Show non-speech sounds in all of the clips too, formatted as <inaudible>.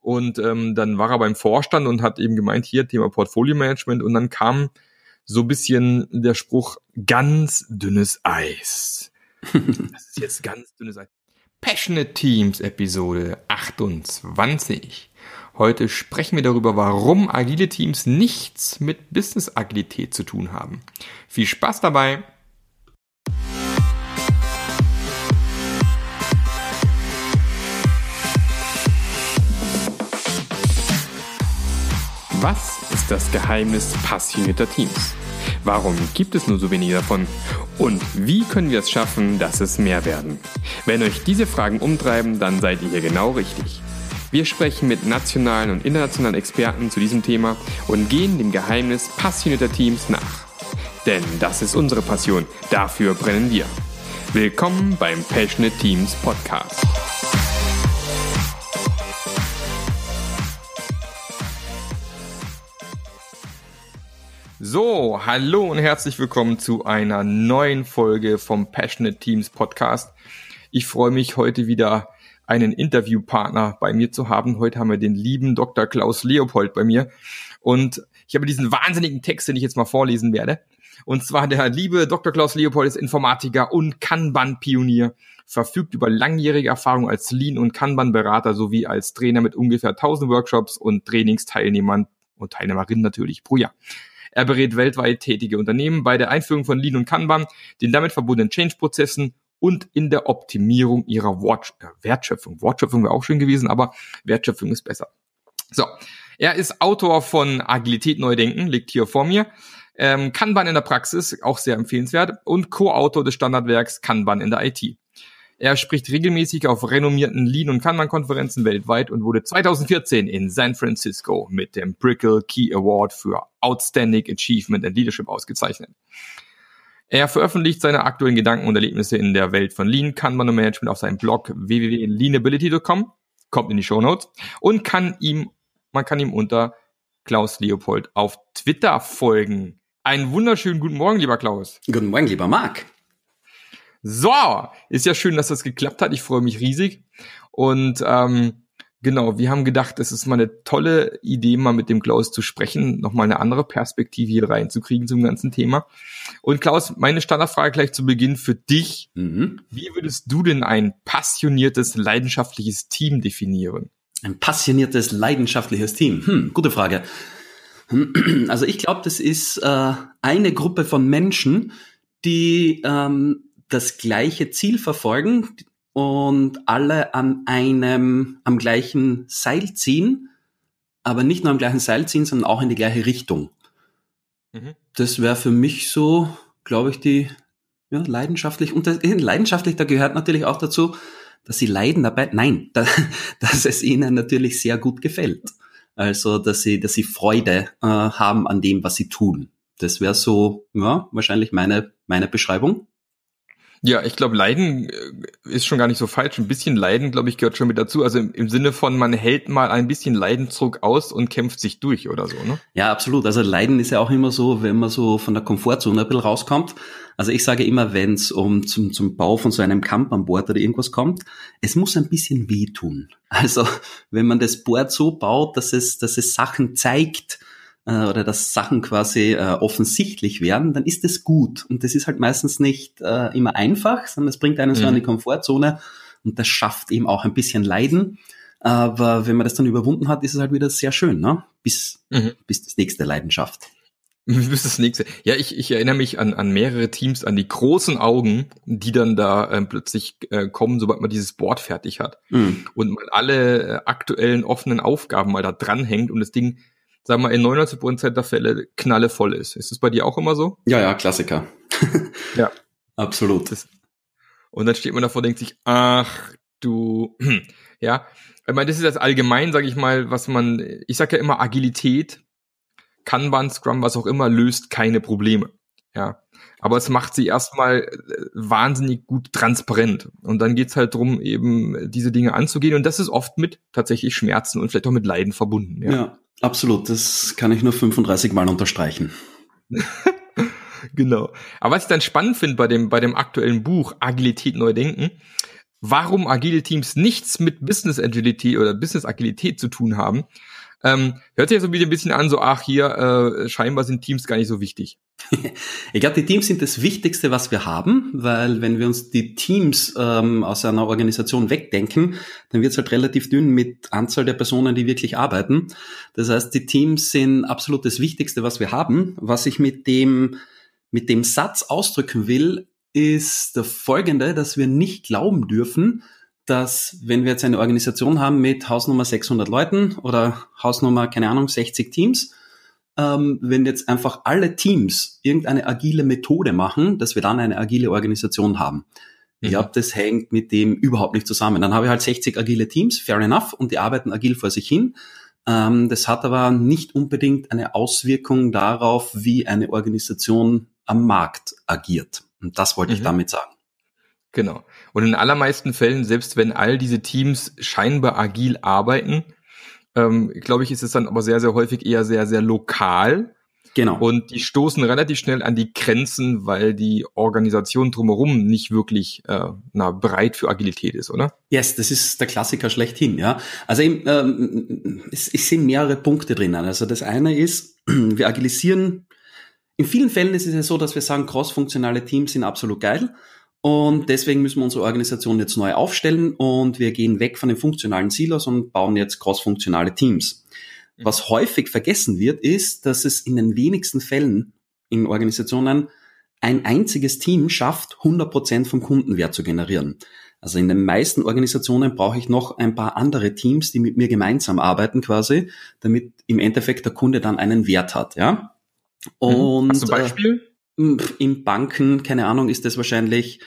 Und ähm, dann war er beim Vorstand und hat eben gemeint, hier Thema Portfolio Management. Und dann kam so bisschen der Spruch, ganz dünnes Eis. <laughs> das ist jetzt ganz dünnes Eis. Passionate Teams Episode 28. Heute sprechen wir darüber, warum agile Teams nichts mit Business Agilität zu tun haben. Viel Spaß dabei! Was ist das Geheimnis passionierter Teams? Warum gibt es nur so wenige davon? Und wie können wir es schaffen, dass es mehr werden? Wenn euch diese Fragen umtreiben, dann seid ihr hier genau richtig. Wir sprechen mit nationalen und internationalen Experten zu diesem Thema und gehen dem Geheimnis passionierter Teams nach. Denn das ist unsere Passion, dafür brennen wir. Willkommen beim Passionate Teams Podcast. So, hallo und herzlich willkommen zu einer neuen Folge vom Passionate Teams Podcast. Ich freue mich heute wieder einen Interviewpartner bei mir zu haben. Heute haben wir den lieben Dr. Klaus Leopold bei mir und ich habe diesen wahnsinnigen Text, den ich jetzt mal vorlesen werde. Und zwar der liebe Dr. Klaus Leopold ist Informatiker und Kanban-Pionier, verfügt über langjährige Erfahrung als Lean- und Kanban-Berater sowie als Trainer mit ungefähr 1000 Workshops und Trainingsteilnehmern und Teilnehmerinnen natürlich pro Jahr. Er berät weltweit tätige Unternehmen bei der Einführung von Lean und Kanban, den damit verbundenen Change-Prozessen und in der Optimierung ihrer Wort äh, Wertschöpfung. Wortschöpfung wäre auch schön gewesen, aber Wertschöpfung ist besser. So, er ist Autor von Agilität neu denken, liegt hier vor mir. Ähm, Kanban in der Praxis, auch sehr empfehlenswert. Und Co-Autor des Standardwerks Kanban in der IT. Er spricht regelmäßig auf renommierten Lean- und Kanban-Konferenzen weltweit und wurde 2014 in San Francisco mit dem Brickle Key Award für Outstanding Achievement and Leadership ausgezeichnet. Er veröffentlicht seine aktuellen Gedanken und Erlebnisse in der Welt von Lean, Kanban und Management auf seinem Blog www.leanability.com, kommt in die Show Notes und kann ihm, man kann ihm unter Klaus Leopold auf Twitter folgen. Einen wunderschönen guten Morgen, lieber Klaus. Guten Morgen, lieber Marc. So, ist ja schön, dass das geklappt hat. Ich freue mich riesig. Und ähm, genau, wir haben gedacht, es ist mal eine tolle Idee, mal mit dem Klaus zu sprechen, nochmal eine andere Perspektive hier reinzukriegen zum ganzen Thema. Und Klaus, meine Standardfrage gleich zu Beginn für dich. Mhm. Wie würdest du denn ein passioniertes, leidenschaftliches Team definieren? Ein passioniertes, leidenschaftliches Team. Hm, gute Frage. Also ich glaube, das ist äh, eine Gruppe von Menschen, die ähm, das gleiche Ziel verfolgen und alle an einem, am gleichen Seil ziehen, aber nicht nur am gleichen Seil ziehen, sondern auch in die gleiche Richtung. Mhm. Das wäre für mich so, glaube ich, die ja, leidenschaftlich und das, <laughs> leidenschaftlich, da gehört natürlich auch dazu, dass sie leiden dabei. Nein, <laughs> da, dass es ihnen natürlich sehr gut gefällt. Also, dass sie, dass sie Freude äh, haben an dem, was sie tun. Das wäre so, ja, wahrscheinlich meine, meine Beschreibung. Ja, ich glaube, Leiden äh, ist schon gar nicht so falsch. Ein bisschen Leiden, glaube ich, gehört schon mit dazu. Also im, im, Sinne von, man hält mal ein bisschen Leidensdruck aus und kämpft sich durch oder so, ne? Ja, absolut. Also Leiden ist ja auch immer so, wenn man so von der Komfortzone ein bisschen rauskommt. Also ich sage immer, wenn es um zum, zum Bau von so einem Camp an Bord oder irgendwas kommt, es muss ein bisschen wehtun. Also wenn man das Board so baut, dass es, dass es Sachen zeigt, äh, oder dass Sachen quasi äh, offensichtlich werden, dann ist es gut. Und das ist halt meistens nicht äh, immer einfach, sondern es bringt einen mhm. so an die Komfortzone und das schafft eben auch ein bisschen Leiden. Aber wenn man das dann überwunden hat, ist es halt wieder sehr schön, ne? Bis, mhm. bis das nächste Leidenschaft. <laughs> Bis das nächste. Ja, ich, ich erinnere mich an, an mehrere Teams, an die großen Augen, die dann da äh, plötzlich äh, kommen, sobald man dieses Board fertig hat. Mhm. Und man alle äh, aktuellen offenen Aufgaben mal da dranhängt und das Ding sagen wir, in 99 Prozent der Fälle knallevoll ist. Ist es bei dir auch immer so? Ja, ja, Klassiker. <laughs> ja. Absolut. Das, und dann steht man davor und denkt sich, ach du, <clears throat> ja. Ich meine, das ist das allgemein, sage ich mal, was man, ich sage ja immer, Agilität, Kanban, Scrum, was auch immer, löst keine Probleme. Ja. Aber es macht sie erstmal äh, wahnsinnig gut transparent. Und dann geht's halt drum, eben diese Dinge anzugehen. Und das ist oft mit tatsächlich Schmerzen und vielleicht auch mit Leiden verbunden. Ja, ja absolut. Das kann ich nur 35 Mal unterstreichen. <laughs> genau. Aber was ich dann spannend finde bei dem, bei dem aktuellen Buch Agilität neu denken, warum agile Teams nichts mit Business Agility oder Business Agilität zu tun haben. Ähm, hört sich ja so wieder ein bisschen an, so ach hier, äh, scheinbar sind Teams gar nicht so wichtig. <laughs> Ich glaube, die Teams sind das Wichtigste, was wir haben, weil wenn wir uns die Teams ähm, aus einer Organisation wegdenken, dann wird es halt relativ dünn mit Anzahl der Personen, die wirklich arbeiten. Das heißt, die Teams sind absolut das Wichtigste, was wir haben. Was ich mit dem, mit dem Satz ausdrücken will, ist der folgende, dass wir nicht glauben dürfen, dass wenn wir jetzt eine Organisation haben mit Hausnummer 600 Leuten oder Hausnummer, keine Ahnung, 60 Teams, ähm, wenn jetzt einfach alle Teams irgendeine agile Methode machen, dass wir dann eine agile Organisation haben. Ich glaube, mhm. das hängt mit dem überhaupt nicht zusammen. Dann habe ich halt 60 agile Teams, fair enough, und die arbeiten agil vor sich hin. Ähm, das hat aber nicht unbedingt eine Auswirkung darauf, wie eine Organisation am Markt agiert. Und das wollte mhm. ich damit sagen. Genau. Und in allermeisten Fällen, selbst wenn all diese Teams scheinbar agil arbeiten, ähm, glaube ich, ist es dann aber sehr, sehr häufig eher sehr, sehr lokal. Genau. Und die stoßen relativ schnell an die Grenzen, weil die Organisation drumherum nicht wirklich äh, na, bereit für Agilität ist, oder? Yes, das ist der Klassiker schlechthin, ja. Also ähm, ich, ich sehe mehrere Punkte drinnen. Also das eine ist, <clears throat> wir agilisieren. In vielen Fällen ist es ja so, dass wir sagen, cross-funktionale Teams sind absolut geil. Und deswegen müssen wir unsere Organisation jetzt neu aufstellen und wir gehen weg von den funktionalen Silos und bauen jetzt cross-funktionale Teams. Mhm. Was häufig vergessen wird, ist, dass es in den wenigsten Fällen in Organisationen ein einziges Team schafft, 100% vom Kundenwert zu generieren. Also in den meisten Organisationen brauche ich noch ein paar andere Teams, die mit mir gemeinsam arbeiten quasi, damit im Endeffekt der Kunde dann einen Wert hat, ja. Und, mhm. Hast du ein Beispiel? In Banken, keine Ahnung, ist das wahrscheinlich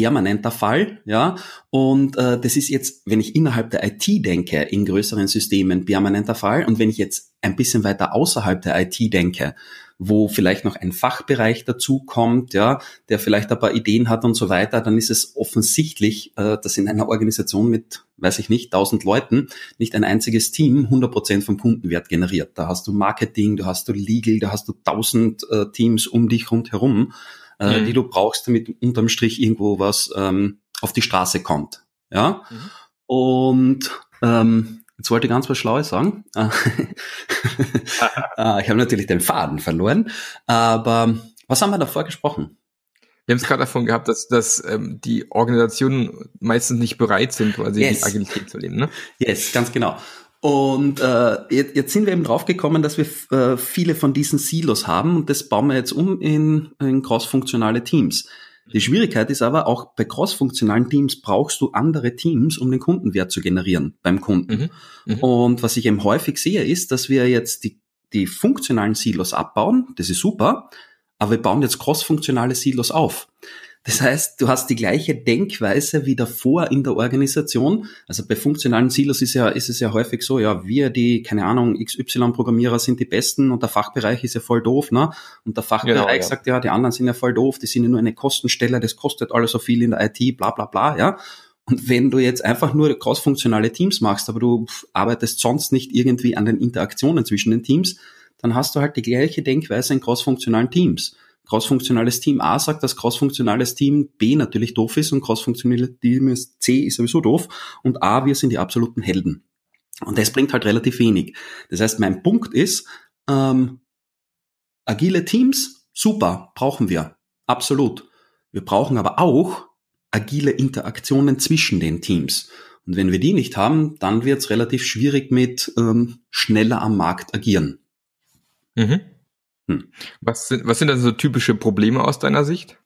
permanenter Fall, ja. Und äh, das ist jetzt, wenn ich innerhalb der IT denke, in größeren Systemen permanenter Fall. Und wenn ich jetzt ein bisschen weiter außerhalb der IT denke, wo vielleicht noch ein Fachbereich dazu kommt, ja, der vielleicht ein paar Ideen hat und so weiter, dann ist es offensichtlich, äh, dass in einer Organisation mit, weiß ich nicht, tausend Leuten nicht ein einziges Team 100 Prozent vom Kundenwert generiert. Da hast du Marketing, da hast du Legal, da hast du tausend äh, Teams um dich rundherum, äh, mhm. die du brauchst, damit unterm Strich irgendwo was ähm, auf die Straße kommt. Ja. Mhm. Und ähm, Jetzt wollte ich ganz was Schlaues sagen. <laughs> Äh, ich habe natürlich den Faden verloren. Aber was haben wir davor gesprochen? Wir haben es gerade davon gehabt, dass, dass ähm, die Organisationen meistens nicht bereit sind, quasi yes. die Agilität zu leben. Ne? Yes, ganz genau. Und äh, jetzt, jetzt sind wir eben draufgekommen, dass wir äh, viele von diesen Silos haben und das bauen wir jetzt um in, in cross-funktionale Teams. Die Schwierigkeit ist aber, auch bei cross-funktionalen Teams brauchst du andere Teams, um den Kundenwert zu generieren beim Kunden. Mhm. Mhm. Und was ich eben häufig sehe, ist, dass wir jetzt die, die funktionalen Silos abbauen. Das ist super. Aber wir bauen jetzt cross-funktionale Silos auf. Das heißt, du hast die gleiche Denkweise wie davor in der Organisation. Also bei funktionalen Silos ist ja, ist es ja häufig so, ja, wir, die, keine Ahnung, XY-Programmierer sind die Besten und der Fachbereich ist ja voll doof, ne? Und der Fachbereich genau, ja. sagt, ja, die anderen sind ja voll doof, die sind ja nur eine Kostenstelle, das kostet alles so viel in der IT, bla, bla, bla, ja? Und wenn du jetzt einfach nur cross-funktionale Teams machst, aber du arbeitest sonst nicht irgendwie an den Interaktionen zwischen den Teams, dann hast du halt die gleiche Denkweise in cross-funktionalen Teams crossfunktionales Team A sagt, dass crossfunktionales Team B natürlich doof ist und crossfunktionales Team C ist sowieso doof und A, wir sind die absoluten Helden. Und das bringt halt relativ wenig. Das heißt, mein Punkt ist, ähm, agile Teams, super, brauchen wir, absolut. Wir brauchen aber auch agile Interaktionen zwischen den Teams. Und wenn wir die nicht haben, dann wird es relativ schwierig mit ähm, schneller am Markt agieren. Mhm. Hm. Was, sind, was sind dann so typische Probleme aus deiner Sicht?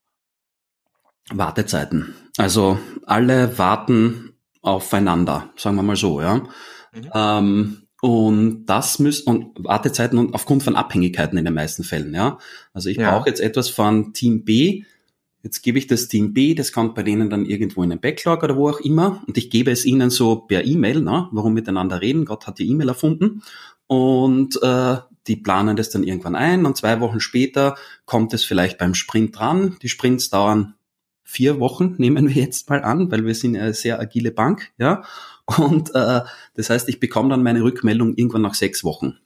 Wartezeiten. Also alle warten aufeinander, sagen wir mal so, ja. Mhm. Ähm, und das müssen, und Wartezeiten und aufgrund von Abhängigkeiten in den meisten Fällen, ja. Also ich ja. brauche jetzt etwas von Team B, jetzt gebe ich das Team B, das kommt bei denen dann irgendwo in den Backlog oder wo auch immer, und ich gebe es ihnen so per E-Mail, ne, warum miteinander reden, Gott hat die E-Mail erfunden, und äh, die planen das dann irgendwann ein und zwei Wochen später kommt es vielleicht beim Sprint dran. Die Sprints dauern vier Wochen, <laughs> nehmen wir jetzt mal an, weil wir sind eine sehr agile Bank, ja. Und äh, das heißt, ich bekomme dann meine Rückmeldung irgendwann nach sechs Wochen.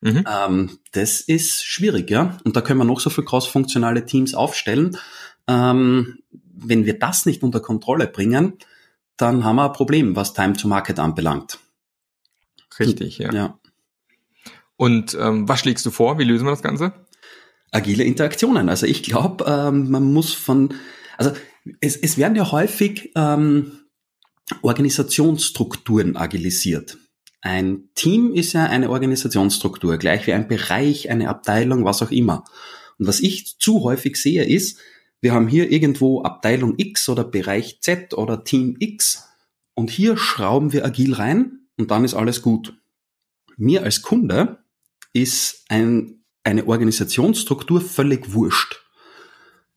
Mhm. Ähm, das ist schwierig, ja. Und da können wir noch so viel cross-funktionale Teams aufstellen. Ähm, wenn wir das nicht unter Kontrolle bringen, dann haben wir ein Problem, was Time to Market anbelangt. Richtig, ja. ja. Und ähm, was schlägst du vor? Wie lösen wir das Ganze? Agile Interaktionen. Also ich glaube, ähm, man muss von, also es, es werden ja häufig ähm, Organisationsstrukturen agilisiert. Ein Team ist ja eine Organisationsstruktur, gleich wie ein Bereich, eine Abteilung, was auch immer. Und was ich zu häufig sehe, ist, wir haben hier irgendwo Abteilung X oder Bereich Z oder Team X und hier schrauben wir agil rein und dann ist alles gut. Mir als Kunde ist ein, eine Organisationsstruktur völlig wurscht.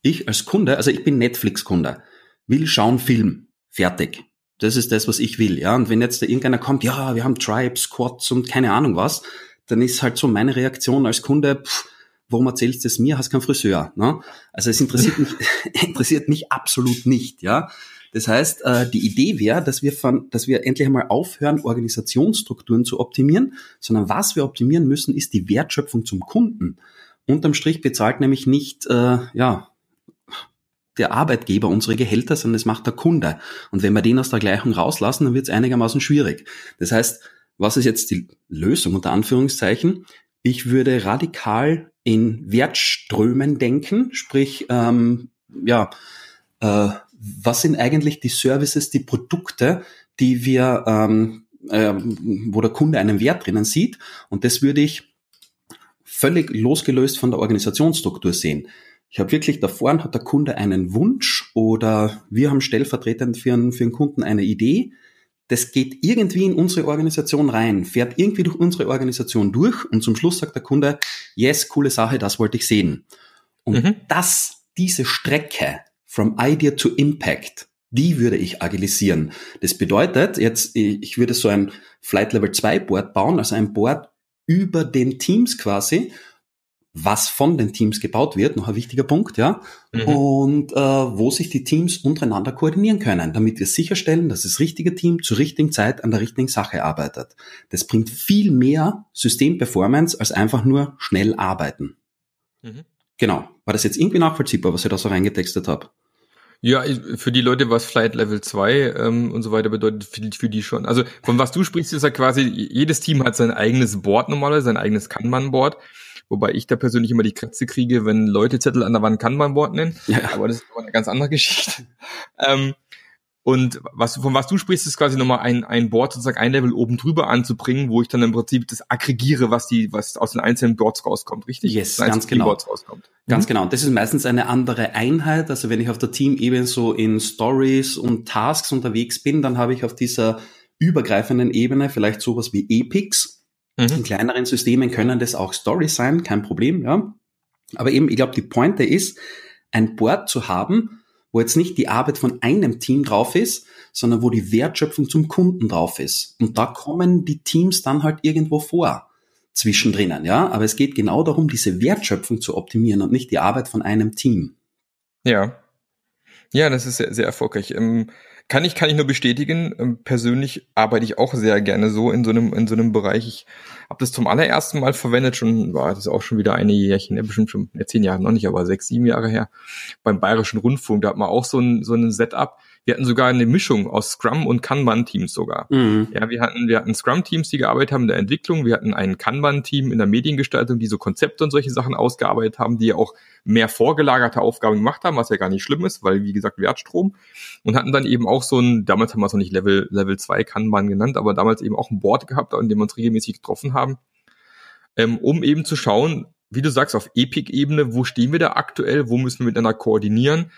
Ich als Kunde, also ich bin Netflix-Kunde, will schauen Film, fertig. Das ist das, was ich will, ja. Und wenn jetzt da irgendeiner kommt, ja, wir haben Tribes, Squads und keine Ahnung was, dann ist halt so meine Reaktion als Kunde, pff, warum erzählst du es mir? Hast keinen Friseur, ne? Also es interessiert mich, <laughs> interessiert mich absolut nicht, ja. Das heißt, äh, die Idee wäre, dass wir von, dass wir endlich einmal aufhören, Organisationsstrukturen zu optimieren, sondern was wir optimieren müssen, ist die Wertschöpfung zum Kunden. Unterm Strich bezahlt nämlich nicht, äh, ja, der Arbeitgeber unsere Gehälter, sondern es macht der Kunde. Und wenn wir den aus der Gleichung rauslassen, dann wird es einigermaßen schwierig. Das heißt, was ist jetzt die Lösung unter Anführungszeichen? Ich würde radikal in Wertströmen denken, sprich, ähm, ja, äh, was sind eigentlich die Services, die Produkte, die wir, ähm, äh, wo der Kunde einen Wert drinnen sieht. Und das würde ich völlig losgelöst von der Organisationsstruktur sehen. Ich habe wirklich davor hat der Kunde einen Wunsch oder wir haben stellvertretend für einen, für einen Kunden eine Idee. Das geht irgendwie in unsere Organisation rein, fährt irgendwie durch unsere Organisation durch und zum Schluss sagt der Kunde, yes, coole Sache, das wollte ich sehen. Und mhm. das, diese Strecke from Idea to Impact, die würde ich agilisieren. Das bedeutet, jetzt, ich würde so ein Flight Level 2 Board bauen, also ein Board über den Teams quasi was von den Teams gebaut wird, noch ein wichtiger Punkt, ja, mhm. und äh, wo sich die Teams untereinander koordinieren können, damit wir sicherstellen, dass das richtige Team zur richtigen Zeit an der richtigen Sache arbeitet. Das bringt viel mehr Systemperformance als einfach nur schnell arbeiten. Mhm. Genau. War das jetzt irgendwie nachvollziehbar, was ich da so reingetextet habe? Ja, für die Leute, was Flight Level 2 ähm, und so weiter bedeutet, für die, für die schon. Also von was du sprichst, ist ja quasi, jedes Team hat sein eigenes Board normalerweise, sein eigenes Kanban-Board. Wobei ich da persönlich immer die Kratze kriege, wenn Leute Zettel an der Wand Wort nennen. Ja. Aber das ist aber eine ganz andere Geschichte. <laughs> ähm, und was, von was du sprichst, ist quasi nochmal ein, ein Board sozusagen ein Level oben drüber anzubringen, wo ich dann im Prinzip das aggregiere, was die, was aus den einzelnen Boards rauskommt, richtig? Yes, ganz genau. Rauskommt. Ganz mhm. genau. Und das ist meistens eine andere Einheit. Also wenn ich auf der Team-Ebene so in Stories und Tasks unterwegs bin, dann habe ich auf dieser übergreifenden Ebene vielleicht sowas wie Epics, Mhm. In kleineren Systemen können das auch Stories sein, kein Problem, ja. Aber eben, ich glaube, die Pointe ist, ein Board zu haben, wo jetzt nicht die Arbeit von einem Team drauf ist, sondern wo die Wertschöpfung zum Kunden drauf ist. Und da kommen die Teams dann halt irgendwo vor zwischendrin, ja. Aber es geht genau darum, diese Wertschöpfung zu optimieren und nicht die Arbeit von einem Team. Ja. Ja, das ist sehr, sehr erfolgreich. Ähm, kann ich, kann ich nur bestätigen. Ähm, persönlich arbeite ich auch sehr gerne so in so einem, in so einem Bereich. Ich habe das zum allerersten Mal verwendet, schon, war das auch schon wieder einige Jährchen, ja, bestimmt schon ja, zehn Jahre noch nicht, aber sechs, sieben Jahre her, beim Bayerischen Rundfunk. Da hat man auch so ein, so ein Setup, wir hatten sogar eine Mischung aus Scrum und Kanban-Teams sogar. Mhm. Ja, wir hatten, wir hatten Scrum-Teams, die gearbeitet haben in der Entwicklung. Wir hatten ein Kanban-Team in der Mediengestaltung, die so Konzepte und solche Sachen ausgearbeitet haben, die ja auch mehr vorgelagerte Aufgaben gemacht haben, was ja gar nicht schlimm ist, weil, wie gesagt, Wertstrom. Und hatten dann eben auch so ein, damals haben wir es noch nicht Level, Level 2 Kanban genannt, aber damals eben auch ein Board gehabt, an dem wir uns regelmäßig getroffen haben, ähm, um eben zu schauen, wie du sagst, auf Epic-Ebene, wo stehen wir da aktuell, wo müssen wir miteinander koordinieren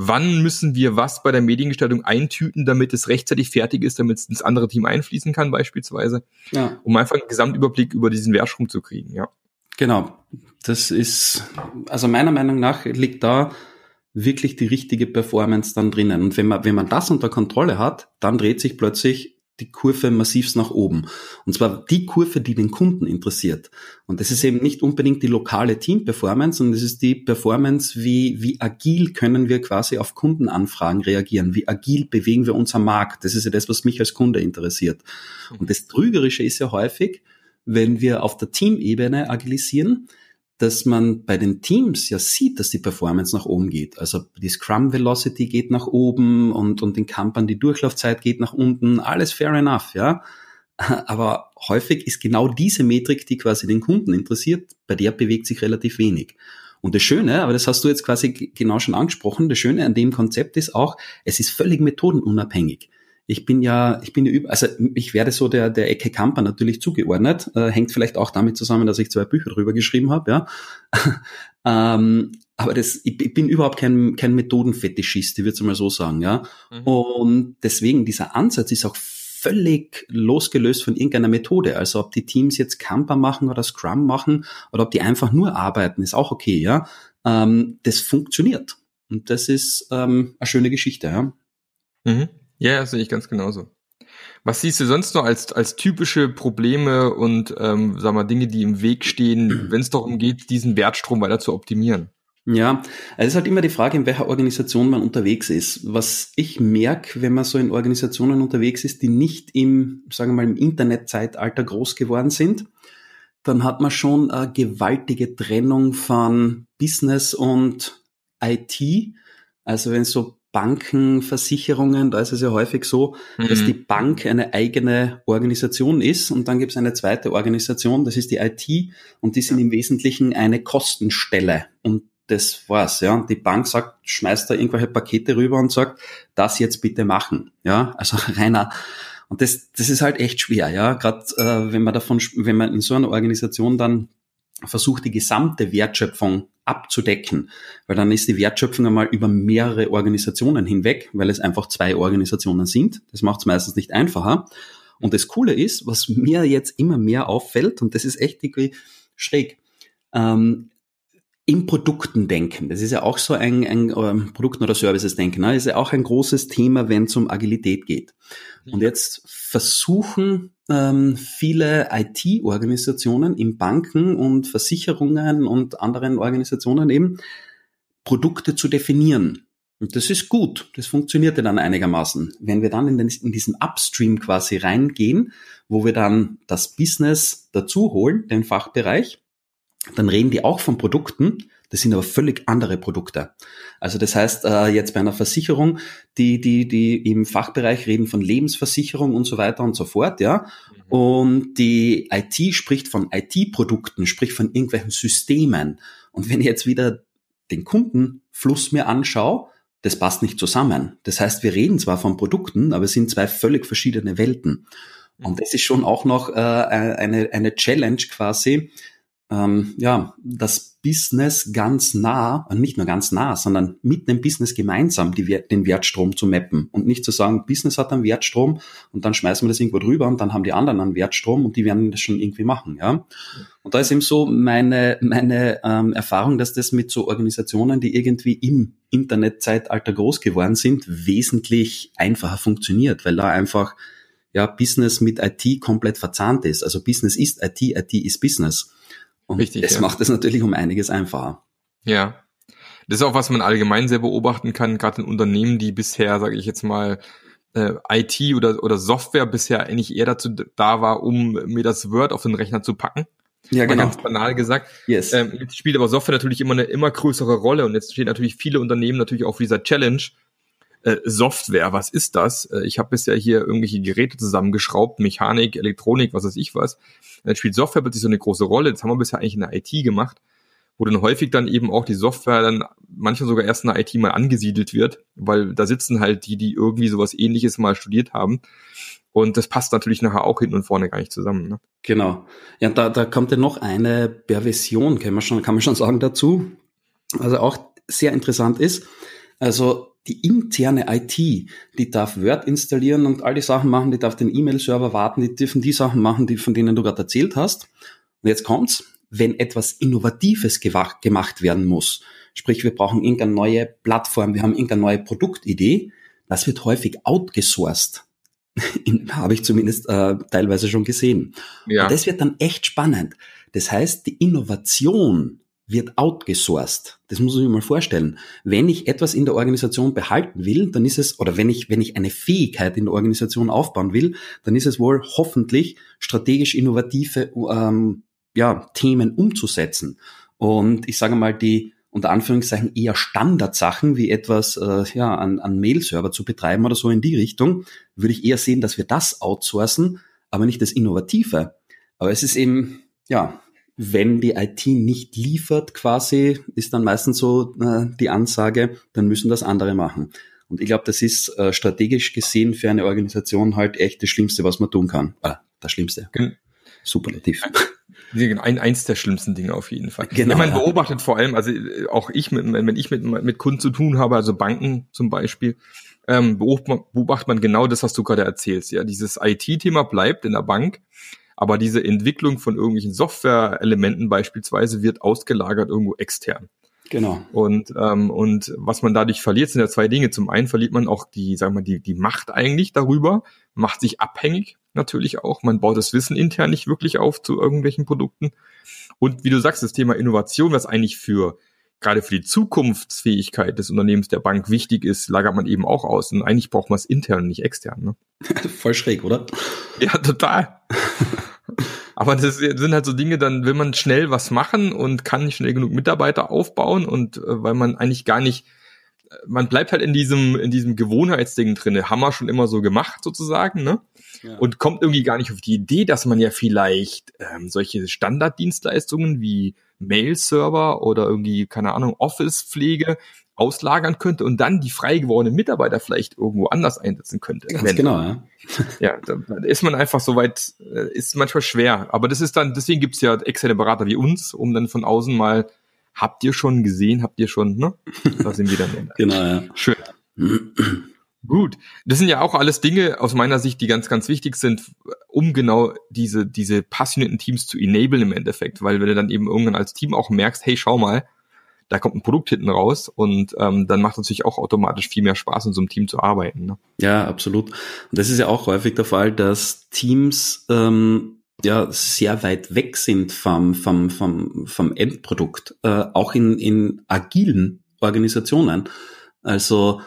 wann müssen wir was bei der Mediengestaltung eintüten, damit es rechtzeitig fertig ist, damit es ins andere Team einfließen kann beispielsweise, ja. um einfach einen Gesamtüberblick über diesen Wertstrom zu kriegen, ja. Genau, das ist, also meiner Meinung nach liegt da wirklich die richtige Performance dann drinnen. Und wenn man, wenn man das unter Kontrolle hat, dann dreht sich plötzlich die Kurve massivst nach oben. Und zwar die Kurve, die den Kunden interessiert. Und das ist eben nicht unbedingt die lokale Team-Performance, sondern das ist die Performance, wie, wie agil können wir quasi auf Kundenanfragen reagieren? Wie agil bewegen wir uns am Markt? Das ist ja das, was mich als Kunde interessiert. Und das Trügerische ist ja häufig, wenn wir auf der Teamebene agilisieren, dass man bei den Teams ja sieht, dass die Performance nach oben geht. Also die Scrum Velocity geht nach oben und, und in Kampern die Durchlaufzeit geht nach unten. Alles fair enough, ja. <laughs> Aber häufig ist genau diese Metrik, die quasi den Kunden interessiert, bei der bewegt sich relativ wenig. Und das Schöne, aber das hast du jetzt quasi genau schon angesprochen, das Schöne an dem Konzept ist auch, es ist völlig methodenunabhängig. Ich bin ja, ich bin ja über, also ich werde so der, der Ecke Kamper natürlich zugeordnet, äh, hängt vielleicht auch damit zusammen, dass ich zwei Bücher drüber geschrieben habe, ja. <laughs> ähm, aber das, ich, ich, bin überhaupt kein, kein Methodenfetischist, ich würde es mal so sagen, ja. Mhm. Und deswegen, dieser Ansatz ist auch völlig losgelöst von irgendeiner Methode. Also ob die Teams jetzt Camper machen oder Scrum machen oder ob die einfach nur arbeiten, ist auch okay, ja. Ähm, das funktioniert. Und das ist ähm, eine schöne Geschichte, ja. Mhm. Ja, sehe ich ganz genauso. Was siehst du sonst noch als, als typische Probleme und ähm, sag mal, Dinge, die im Weg stehen, <clears throat> wenn es darum geht, diesen Wertstrom weiter zu optimieren? Ja, es ist halt immer die Frage, in welcher Organisation man unterwegs ist. Was ich merke, wenn man so in Organisationen unterwegs ist, die nicht im, sagen wir mal, im Internetzeitalter groß geworden sind, dann hat man schon eine gewaltige Trennung von Business und IT. Also wenn es so Banken, Versicherungen, da ist es ja häufig so, mhm. dass die Bank eine eigene Organisation ist und dann gibt es eine zweite Organisation, das ist die IT und die sind ja. im Wesentlichen eine Kostenstelle und das war's, ja. Und die Bank sagt, schmeißt da irgendwelche Pakete rüber und sagt, das jetzt bitte machen, ja. Also <laughs> reiner und das, das ist halt echt schwer, ja. Gerade äh, wenn man davon, wenn man in so einer Organisation dann versucht, die gesamte Wertschöpfung abzudecken, weil dann ist die Wertschöpfung einmal über mehrere Organisationen hinweg, weil es einfach zwei Organisationen sind. Das macht es meistens nicht einfacher. Und das Coole ist, was mir jetzt immer mehr auffällt, und das ist echt irgendwie schräg, ähm, in Produkten denken. Das ist ja auch so ein, ein ähm, Produkten oder Services denken. Ne? Das ist ja auch ein großes Thema, wenn es um Agilität geht. Und jetzt versuchen ähm, viele IT-Organisationen in Banken und Versicherungen und anderen Organisationen eben Produkte zu definieren. Und das ist gut, das funktionierte dann einigermaßen. Wenn wir dann in, den, in diesen Upstream quasi reingehen, wo wir dann das Business dazu holen, den Fachbereich, dann reden die auch von Produkten, das sind aber völlig andere Produkte. Also das heißt, äh, jetzt bei einer Versicherung, die, die, die im Fachbereich reden von Lebensversicherung und so weiter und so fort, ja. Mhm. Und die IT spricht von IT-Produkten, spricht von irgendwelchen Systemen. Und wenn ich jetzt wieder den Kundenfluss mir anschaue, das passt nicht zusammen. Das heißt, wir reden zwar von Produkten, aber es sind zwei völlig verschiedene Welten. Und mhm. das ist schon auch noch äh, eine, eine Challenge quasi, ähm, ja, das Business ganz nah, nicht nur ganz nah, sondern mit dem Business gemeinsam die, den Wertstrom zu mappen und nicht zu sagen, Business hat einen Wertstrom und dann schmeißen wir das irgendwo drüber und dann haben die anderen einen Wertstrom und die werden das schon irgendwie machen, ja. Und da ist eben so meine, meine ähm, Erfahrung, dass das mit so Organisationen, die irgendwie im Internetzeitalter groß geworden sind, wesentlich einfacher funktioniert, weil da einfach ja, Business mit IT komplett verzahnt ist. Also Business ist IT, IT ist Business. Und Richtig, das ja. macht es natürlich um einiges einfacher. Ja. Das ist auch, was man allgemein sehr beobachten kann, gerade in Unternehmen, die bisher, sage ich jetzt mal, äh, IT oder, oder Software bisher eigentlich eher dazu da war, um mir das Word auf den Rechner zu packen. Ja, genau. Ganz banal gesagt. Yes. Ähm, jetzt spielt aber Software natürlich immer eine immer größere Rolle und jetzt stehen natürlich viele Unternehmen natürlich auch vor dieser Challenge, Software, was ist das? Äh, ich habe bisher hier irgendwelche Geräte zusammengeschraubt, Mechanik, Elektronik, was weiß ich was. Dann spielt Software plötzlich so eine große Rolle. Das haben wir bisher eigentlich in der IT gemacht, wo dann häufig dann eben auch die Software dann manchmal sogar erst in der IT mal angesiedelt wird, weil da sitzen halt die, die irgendwie sowas ähnliches mal studiert haben. Und das passt natürlich nachher auch hinten und vorne gar nicht zusammen. Ne? Genau. Ja, da, da kommt ja noch eine Perversion, kann man schon, kann man schon sagen dazu. Also auch sehr interessant ist. Also die interne IT, die darf Word installieren und all die Sachen machen, die darf den E-Mail-Server warten, die dürfen die Sachen machen, die, von denen du gerade erzählt hast. Und jetzt kommt's, wenn etwas Innovatives gemacht werden muss, sprich wir brauchen irgendeine neue Plattform, wir haben irgendeine neue Produktidee, das wird häufig outgesourced. <laughs> Habe ich zumindest äh, teilweise schon gesehen. Ja. Und das wird dann echt spannend. Das heißt, die Innovation wird outgesourced. Das muss man sich mal vorstellen. Wenn ich etwas in der Organisation behalten will, dann ist es, oder wenn ich, wenn ich eine Fähigkeit in der Organisation aufbauen will, dann ist es wohl hoffentlich strategisch innovative ähm, ja, Themen umzusetzen. Und ich sage mal, die unter Anführungszeichen eher Standardsachen wie etwas äh, ja, an, an Mail-Server zu betreiben oder so in die Richtung, würde ich eher sehen, dass wir das outsourcen, aber nicht das Innovative. Aber es ist eben, ja, wenn die IT nicht liefert quasi, ist dann meistens so äh, die Ansage, dann müssen das andere machen. Und ich glaube, das ist äh, strategisch gesehen für eine Organisation halt echt das Schlimmste, was man tun kann. Ah, das Schlimmste. Superlativ. Genau, ein, eins der schlimmsten Dinge auf jeden Fall. Genau, ja, man beobachtet vor allem, also äh, auch ich, mit, wenn ich mit, mit Kunden zu tun habe, also Banken zum Beispiel, ähm, beobachtet man genau das, was du gerade erzählst. Ja, dieses IT-Thema bleibt in der Bank, aber diese Entwicklung von irgendwelchen Software-Elementen beispielsweise wird ausgelagert irgendwo extern. Genau. Und, ähm, und was man dadurch verliert, sind ja zwei Dinge. Zum einen verliert man auch die, sagen wir, die, die Macht eigentlich darüber, macht sich abhängig natürlich auch. Man baut das Wissen intern nicht wirklich auf zu irgendwelchen Produkten. Und wie du sagst, das Thema Innovation, was eigentlich für gerade für die Zukunftsfähigkeit des Unternehmens der Bank wichtig ist, lagert man eben auch aus. Und eigentlich braucht man es intern, nicht extern. Ne? <laughs> Voll schräg, oder? Ja, total. <laughs> Aber das sind halt so Dinge, dann will man schnell was machen und kann nicht schnell genug Mitarbeiter aufbauen und äh, weil man eigentlich gar nicht, äh, man bleibt halt in diesem, in diesem Gewohnheitsding drinne. Haben wir schon immer so gemacht sozusagen, ne? Ja. Und kommt irgendwie gar nicht auf die Idee, dass man ja vielleicht ähm, solche Standarddienstleistungen wie Mail-Server oder irgendwie, keine Ahnung, Office-Pflege auslagern könnte und dann die frei gewordenen Mitarbeiter vielleicht irgendwo anders einsetzen könnte. Ganz genau, ja. <laughs> Ja, da ist man einfach so weit, äh, ist manchmal schwer. Aber das ist dann, deswegen gibt's ja externe Berater wie uns, um dann von außen mal, habt ihr schon gesehen, habt ihr schon, ne? Da sind wir dann. <laughs> genau, ja. Schön. <clears throat> Gut. Das sind ja auch alles Dinge aus meiner Sicht, die ganz, ganz wichtig sind, um genau diese, diese passionierten Teams zu enablen im Endeffekt. Weil wenn du dann eben irgendwann als Team auch merkst, hey, schau mal, da kommt ein Produkt hinten raus und ähm, dann macht es natürlich auch automatisch viel mehr Spaß, in so einem Team zu arbeiten. Ne? Ja, absolut. Und das ist ja auch häufig der Fall, dass Teams ähm, ja sehr weit weg sind vom, vom, vom, vom Endprodukt, äh, auch in, in agilen Organisationen. Also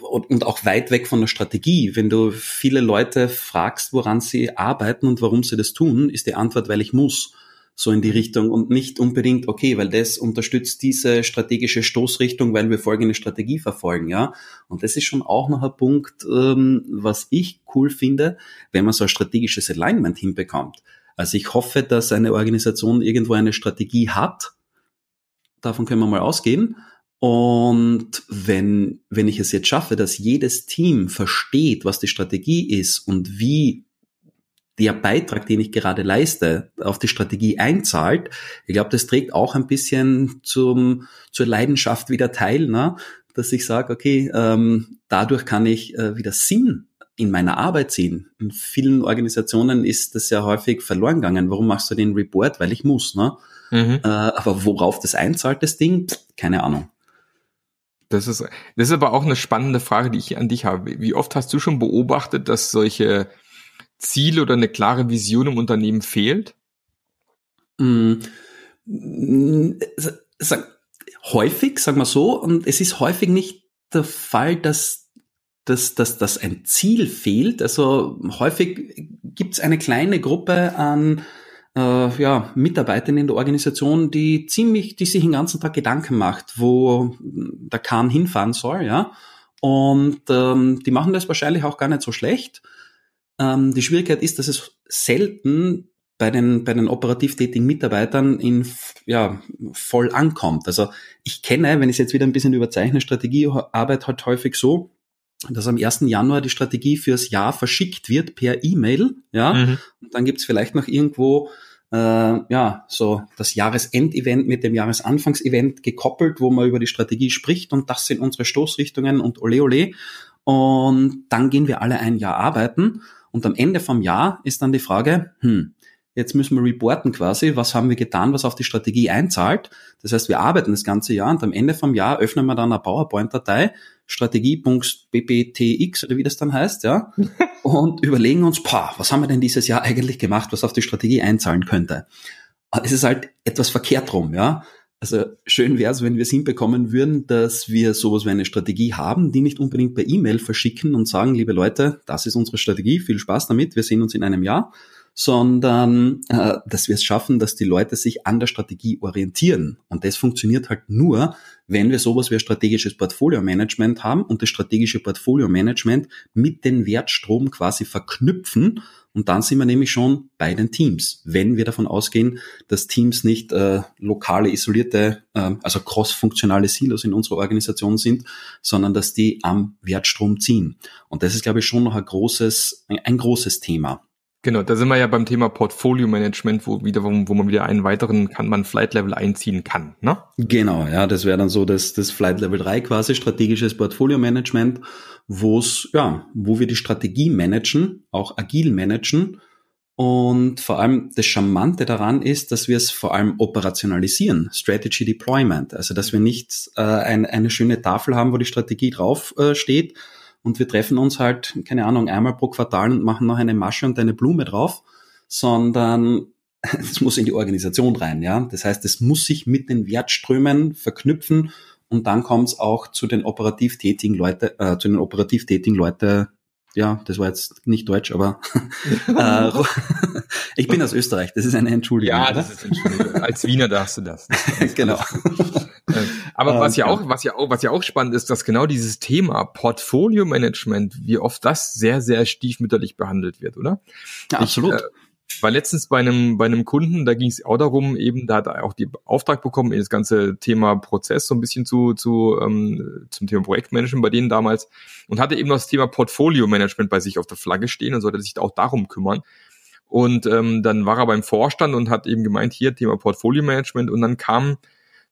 und auch weit weg von der Strategie. Wenn du viele Leute fragst, woran sie arbeiten und warum sie das tun, ist die Antwort, weil ich muss so in die Richtung und nicht unbedingt, okay, weil das unterstützt diese strategische Stoßrichtung, weil wir folgende Strategie verfolgen, ja. Und das ist schon auch noch ein Punkt, ähm, was ich cool finde, wenn man so ein strategisches Alignment hinbekommt. Also ich hoffe, dass eine Organisation irgendwo eine Strategie hat. Davon können wir mal ausgehen. Und wenn, wenn ich es jetzt schaffe, dass jedes Team versteht, was die Strategie ist und wie der Beitrag, den ich gerade leiste, auf die Strategie einzahlt, ich glaube, das trägt auch ein bisschen zum, zur Leidenschaft wieder teil, ne? dass ich sage, okay, ähm, dadurch kann ich äh, wieder Sinn in meiner Arbeit sehen. In vielen Organisationen ist das ja häufig verloren gegangen. Warum machst du den Report? Weil ich muss, ne? Mhm. Äh, aber worauf das einzahlt, das Ding, keine Ahnung. Das ist, das ist aber auch eine spannende Frage, die ich an dich habe. Wie oft hast du schon beobachtet, dass solche Ziel oder eine klare Vision im Unternehmen fehlt? Mm, häufig, sagen wir so, und es ist häufig nicht der Fall, dass, dass, dass, dass ein Ziel fehlt. Also häufig gibt es eine kleine Gruppe an äh, ja, Mitarbeitern in der Organisation, die ziemlich, die sich den ganzen Tag Gedanken macht, wo der Kahn hinfahren soll, ja. Und ähm, die machen das wahrscheinlich auch gar nicht so schlecht. Ähm, die Schwierigkeit ist, dass es selten bei den, bei den operativ tätigen Mitarbeitern in, ja, voll ankommt. Also ich kenne, wenn ich es jetzt wieder ein bisschen überzeichne, Strategiearbeit halt häufig so, dass am 1. Januar die Strategie fürs Jahr verschickt wird per E-Mail, ja, mhm. und dann gibt's vielleicht noch irgendwo äh, ja, so das Jahresendevent mit dem Jahresanfangsevent gekoppelt, wo man über die Strategie spricht und das sind unsere Stoßrichtungen und ole ole. Und dann gehen wir alle ein Jahr arbeiten und am Ende vom Jahr ist dann die Frage, hm, jetzt müssen wir reporten quasi, was haben wir getan, was auf die Strategie einzahlt. Das heißt, wir arbeiten das ganze Jahr und am Ende vom Jahr öffnen wir dann eine PowerPoint-Datei, Strategie.bbtx oder wie das dann heißt, ja, <laughs> und überlegen uns, boah, was haben wir denn dieses Jahr eigentlich gemacht, was auf die Strategie einzahlen könnte. Es ist halt etwas verkehrt rum, ja. Also schön wäre es, wenn wir es hinbekommen würden, dass wir sowas wie eine Strategie haben, die nicht unbedingt per E-Mail verschicken und sagen, liebe Leute, das ist unsere Strategie, viel Spaß damit, wir sehen uns in einem Jahr, sondern äh, dass wir es schaffen, dass die Leute sich an der Strategie orientieren. Und das funktioniert halt nur, wenn wir sowas wie ein strategisches Portfolio-Management haben und das strategische Portfolio-Management mit den Wertstrom quasi verknüpfen. Und dann sind wir nämlich schon bei den Teams, wenn wir davon ausgehen, dass Teams nicht äh, lokale, isolierte, äh, also cross-funktionale Silos in unserer Organisation sind, sondern dass die am Wertstrom ziehen. Und das ist, glaube ich, schon noch ein großes, ein, ein großes Thema. Genau, da sind wir ja beim Thema Portfolio Management, wo wieder, wo, wo man wieder einen weiteren kann man Flight Level einziehen kann, ne? Genau, ja, das wäre dann so das, das Flight Level 3 quasi, strategisches Portfolio Management, wo es, ja, wo wir die Strategie managen, auch agil managen. Und vor allem das Charmante daran ist, dass wir es vor allem operationalisieren, Strategy Deployment. Also dass wir nicht äh, ein, eine schöne Tafel haben, wo die Strategie drauf äh, steht, und wir treffen uns halt, keine Ahnung, einmal pro Quartal und machen noch eine Masche und eine Blume drauf, sondern <laughs> es muss in die Organisation rein, ja. Das heißt, es muss sich mit den Wertströmen verknüpfen und dann kommt es auch zu den operativ tätigen Leute, äh, zu den operativ tätigen Leute ja, das war jetzt nicht Deutsch, aber <laughs> äh, <laughs> ich bin aus Österreich, das ist eine Entschuldigung. Ja, das ist Entschuldigung. Als Wiener darfst du das. das <laughs> genau. aber was ja auch, was ja auch, was ja auch spannend ist, dass genau dieses Thema Portfolio Management, wie oft das sehr, sehr stiefmütterlich behandelt wird, oder? Ja, absolut. Ich, äh, war letztens bei einem, bei einem Kunden, da ging es auch darum, eben, da hat er auch die Auftrag bekommen, das ganze Thema Prozess so ein bisschen zu, zu ähm, zum Thema Projektmanagement bei denen damals und hatte eben noch das Thema Portfolio-Management bei sich auf der Flagge stehen und sollte sich auch darum kümmern. Und ähm, dann war er beim Vorstand und hat eben gemeint, hier Thema Portfolio-Management und dann kam